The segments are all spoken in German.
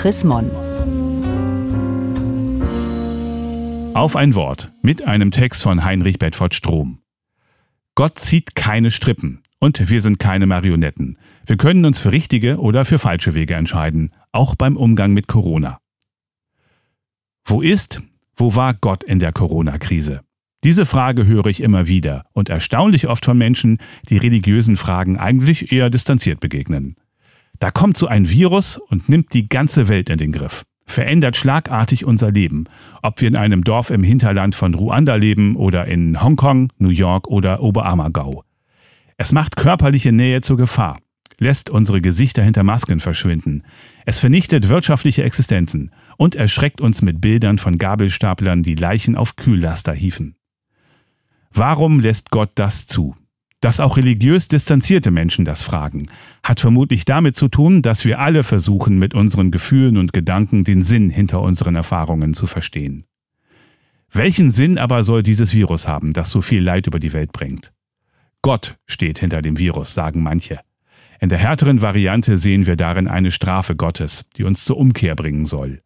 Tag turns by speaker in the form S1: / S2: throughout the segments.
S1: Chris Mon.
S2: Auf ein Wort mit einem Text von Heinrich Bedford Strom. Gott zieht keine Strippen und wir sind keine Marionetten. Wir können uns für richtige oder für falsche Wege entscheiden, auch beim Umgang mit Corona. Wo ist, wo war Gott in der Corona-Krise? Diese Frage höre ich immer wieder und erstaunlich oft von Menschen, die religiösen Fragen eigentlich eher distanziert begegnen. Da kommt so ein Virus und nimmt die ganze Welt in den Griff, verändert schlagartig unser Leben, ob wir in einem Dorf im Hinterland von Ruanda leben oder in Hongkong, New York oder Oberammergau. Es macht körperliche Nähe zur Gefahr, lässt unsere Gesichter hinter Masken verschwinden. Es vernichtet wirtschaftliche Existenzen und erschreckt uns mit Bildern von Gabelstaplern, die Leichen auf Kühllaster hieven. Warum lässt Gott das zu? Dass auch religiös distanzierte Menschen das fragen, hat vermutlich damit zu tun, dass wir alle versuchen, mit unseren Gefühlen und Gedanken den Sinn hinter unseren Erfahrungen zu verstehen. Welchen Sinn aber soll dieses Virus haben, das so viel Leid über die Welt bringt? Gott steht hinter dem Virus, sagen manche. In der härteren Variante sehen wir darin eine Strafe Gottes, die uns zur Umkehr bringen soll.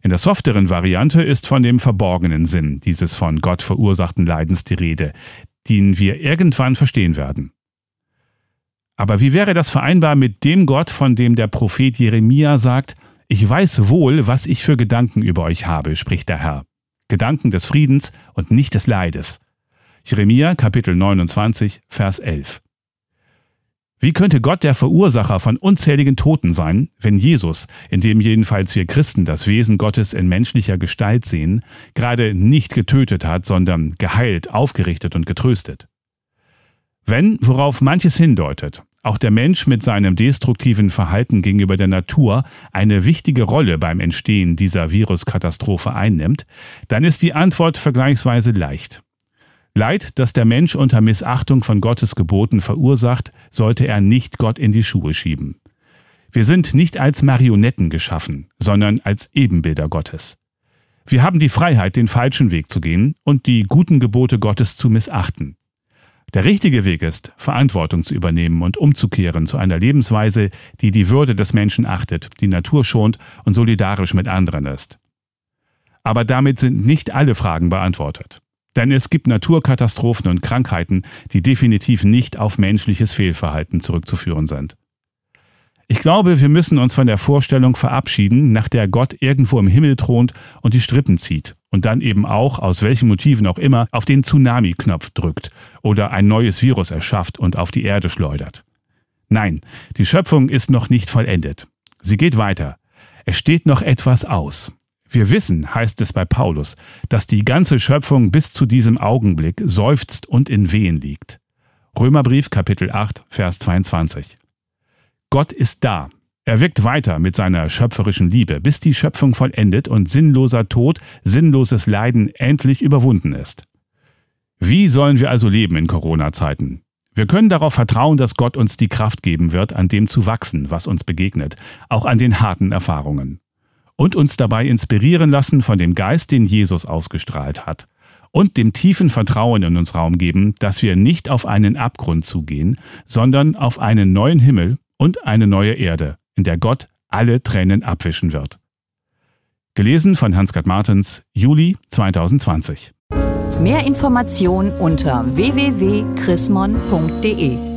S2: In der softeren Variante ist von dem verborgenen Sinn dieses von Gott verursachten Leidens die Rede, den wir irgendwann verstehen werden. Aber wie wäre das vereinbar mit dem Gott, von dem der Prophet Jeremia sagt, ich weiß wohl, was ich für Gedanken über euch habe, spricht der Herr. Gedanken des Friedens und nicht des Leides. Jeremia Kapitel 29, Vers 11. Wie könnte Gott der Verursacher von unzähligen Toten sein, wenn Jesus, in dem jedenfalls wir Christen das Wesen Gottes in menschlicher Gestalt sehen, gerade nicht getötet hat, sondern geheilt, aufgerichtet und getröstet? Wenn, worauf manches hindeutet, auch der Mensch mit seinem destruktiven Verhalten gegenüber der Natur eine wichtige Rolle beim Entstehen dieser Viruskatastrophe einnimmt, dann ist die Antwort vergleichsweise leicht. Leid, das der Mensch unter Missachtung von Gottes Geboten verursacht, sollte er nicht Gott in die Schuhe schieben. Wir sind nicht als Marionetten geschaffen, sondern als Ebenbilder Gottes. Wir haben die Freiheit, den falschen Weg zu gehen und die guten Gebote Gottes zu missachten. Der richtige Weg ist, Verantwortung zu übernehmen und umzukehren zu einer Lebensweise, die die Würde des Menschen achtet, die Natur schont und solidarisch mit anderen ist. Aber damit sind nicht alle Fragen beantwortet. Denn es gibt Naturkatastrophen und Krankheiten, die definitiv nicht auf menschliches Fehlverhalten zurückzuführen sind. Ich glaube, wir müssen uns von der Vorstellung verabschieden, nach der Gott irgendwo im Himmel thront und die Strippen zieht und dann eben auch, aus welchen Motiven auch immer, auf den Tsunami-Knopf drückt oder ein neues Virus erschafft und auf die Erde schleudert. Nein, die Schöpfung ist noch nicht vollendet. Sie geht weiter. Es steht noch etwas aus. Wir wissen, heißt es bei Paulus, dass die ganze Schöpfung bis zu diesem Augenblick seufzt und in Wehen liegt. Römerbrief Kapitel 8, Vers 22. Gott ist da. Er wirkt weiter mit seiner schöpferischen Liebe, bis die Schöpfung vollendet und sinnloser Tod, sinnloses Leiden endlich überwunden ist. Wie sollen wir also leben in Corona-Zeiten? Wir können darauf vertrauen, dass Gott uns die Kraft geben wird, an dem zu wachsen, was uns begegnet, auch an den harten Erfahrungen und uns dabei inspirieren lassen von dem Geist, den Jesus ausgestrahlt hat und dem tiefen Vertrauen in uns Raum geben, dass wir nicht auf einen Abgrund zugehen, sondern auf einen neuen Himmel und eine neue Erde, in der Gott alle Tränen abwischen wird. Gelesen von Hans-Gerd Martens, Juli 2020.
S1: Mehr Informationen unter www.chrismon.de